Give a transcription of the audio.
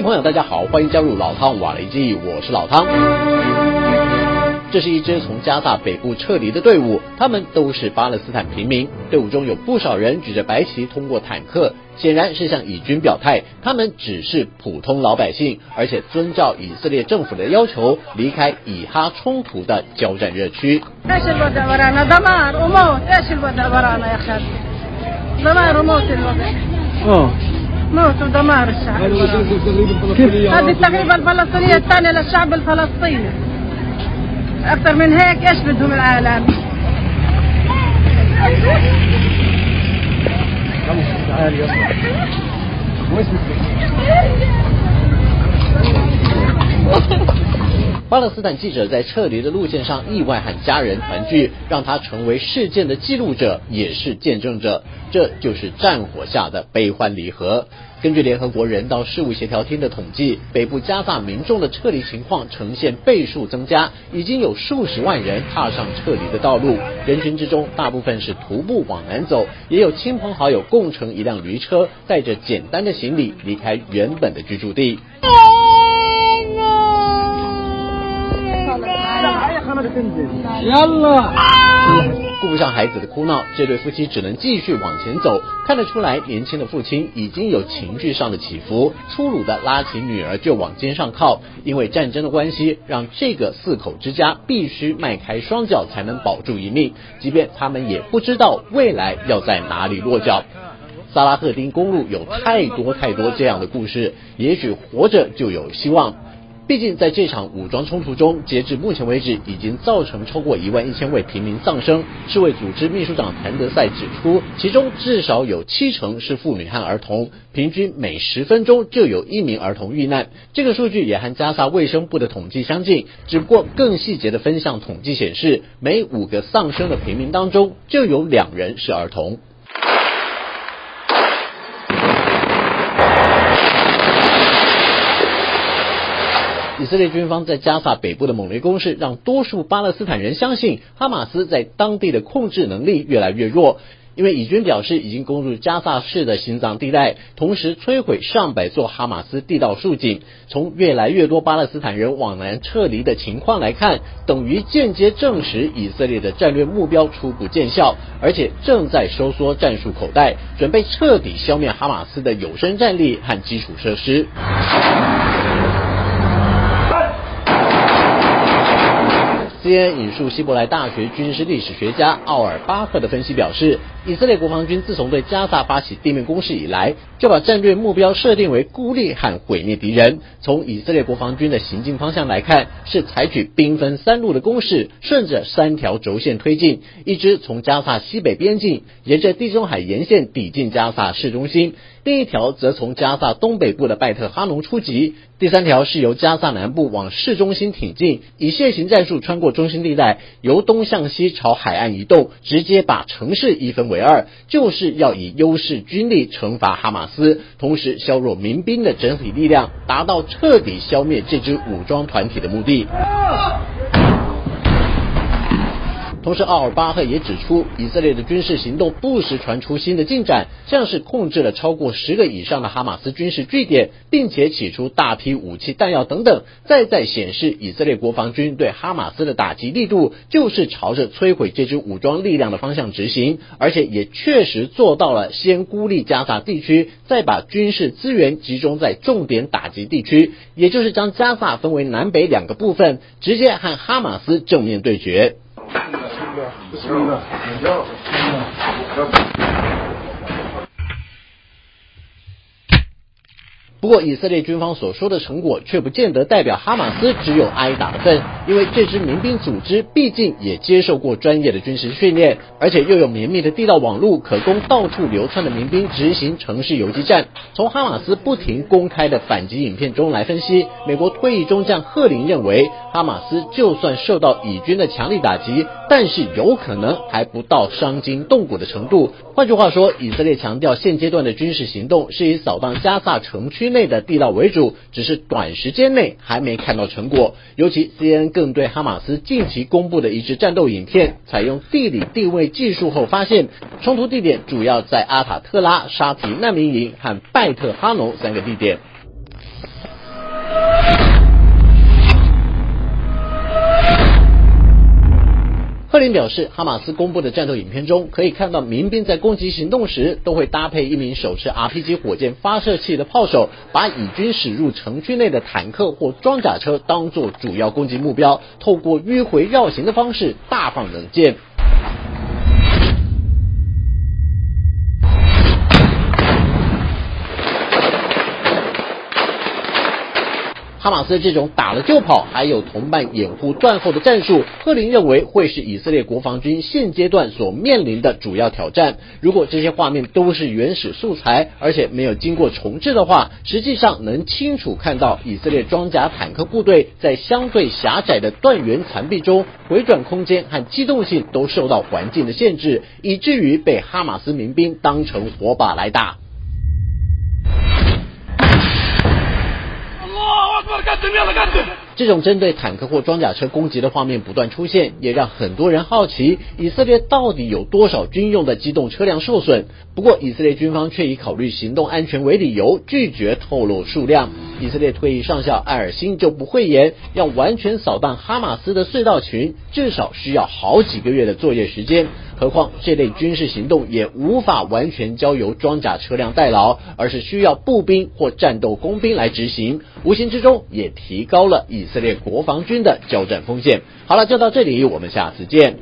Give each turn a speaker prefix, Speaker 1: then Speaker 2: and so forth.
Speaker 1: 位朋友，大家好，欢迎加入老汤瓦雷基，我是老汤。这是一支从加萨北部撤离的队伍，他们都是巴勒斯坦平民。队伍中有不少人举着白旗通过坦克，显然是向以军表态，他们只是普通老百姓，而且遵照以色列政府的要求离开以哈冲突的交战热区。
Speaker 2: موت ودمار الشعب هذه التغريبة الفلسطينية الثانية للشعب الفلسطيني. أكثر من هيك إيش بدهم العالم
Speaker 1: 巴勒斯坦记者在撤离的路线上意外和家人团聚，让他成为事件的记录者，也是见证者。这就是战火下的悲欢离合。根据联合国人道事务协调厅的统计，北部加萨民众的撤离情况呈现倍数增加，已经有数十万人踏上撤离的道路。人群之中，大部分是徒步往南走，也有亲朋好友共乘一辆驴车，带着简单的行李离开原本的居住地。顾不上孩子的哭闹，这对夫妻只能继续往前走。看得出来，年轻的父亲已经有情绪上的起伏，粗鲁的拉起女儿就往肩上靠。因为战争的关系，让这个四口之家必须迈开双脚才能保住一命。即便他们也不知道未来要在哪里落脚。萨拉赫丁公路有太多太多这样的故事，也许活着就有希望。毕竟，在这场武装冲突中，截至目前为止，已经造成超过一万一千位平民丧生。世卫组织秘书长谭德赛指出，其中至少有七成是妇女和儿童，平均每十分钟就有一名儿童遇难。这个数据也和加沙卫生部的统计相近，只不过更细节的分项统计显示，每五个丧生的平民当中，就有两人是儿童。以以色列军方在加萨北部的猛烈攻势，让多数巴勒斯坦人相信哈马斯在当地的控制能力越来越弱。因为以军表示已经攻入加萨市的心脏地带，同时摧毁上百座哈马斯地道竖井。从越来越多巴勒斯坦人往南撤离的情况来看，等于间接证实以色列的战略目标初步见效，而且正在收缩战术口袋，准备彻底消灭哈马斯的有生战力和基础设施。CNN 引述希伯来大学军事历史学家奥尔巴赫的分析表示，以色列国防军自从对加萨发起地面攻势以来，就把战略目标设定为孤立和毁灭敌人。从以色列国防军的行进方向来看，是采取兵分三路的攻势，顺着三条轴线推进：一支从加萨西北边境，沿着地中海沿线抵近加萨市中心。另一条则从加萨东北部的拜特哈农出击，第三条是由加萨南部往市中心挺进，以现行战术穿过中心地带，由东向西朝海岸移动，直接把城市一分为二，就是要以优势军力惩罚哈马斯，同时削弱民兵的整体力量，达到彻底消灭这支武装团体的目的。同时，奥尔巴赫也指出，以色列的军事行动不时传出新的进展，像是控制了超过十个以上的哈马斯军事据点，并且起出大批武器弹药等等，再再显示以色列国防军对哈马斯的打击力度就是朝着摧毁这支武装力量的方向执行，而且也确实做到了先孤立加萨地区，再把军事资源集中在重点打击地区，也就是将加萨分为南北两个部分，直接和哈马斯正面对决。不过以色列军方所说的成果却不见得代表哈马斯只有挨打的份。因为这支民兵组织毕竟也接受过专业的军事训练，而且又有绵密的地道网络，可供到处流窜的民兵执行城市游击战。从哈马斯不停公开的反击影片中来分析，美国退役中将赫林认为，哈马斯就算受到以军的强力打击，但是有可能还不到伤筋动骨的程度。换句话说，以色列强调现阶段的军事行动是以扫荡加萨城区。内的地道为主，只是短时间内还没看到成果。尤其 CNN 更对哈马斯近期公布的一支战斗影片，采用地理定位技术后发现，冲突地点主要在阿塔特拉、沙提难民营和拜特哈农三个地点。并表示，哈马斯公布的战斗影片中，可以看到民兵在攻击行动时，都会搭配一名手持 RPG 火箭发射器的炮手，把以军驶入城区内的坦克或装甲车当作主要攻击目标，透过迂回绕行的方式大放冷箭。哈马斯这种打了就跑，还有同伴掩护断后的战术，赫林认为会是以色列国防军现阶段所面临的主要挑战。如果这些画面都是原始素材，而且没有经过重置的话，实际上能清楚看到以色列装甲坦克部队在相对狭窄的断垣残壁中，回转空间和机动性都受到环境的限制，以至于被哈马斯民兵当成火把来打。اكبر قدم يلا قدم 这种针对坦克或装甲车攻击的画面不断出现，也让很多人好奇以色列到底有多少军用的机动车辆受损。不过，以色列军方却以考虑行动安全为理由，拒绝透露数量。以色列退役上校艾尔辛就不讳言，要完全扫荡哈马斯的隧道群，至少需要好几个月的作业时间。何况这类军事行动也无法完全交由装甲车辆代劳，而是需要步兵或战斗工兵来执行，无形之中也提高了以以色列国防军的交战锋线。好了，就到这里，我们下次见。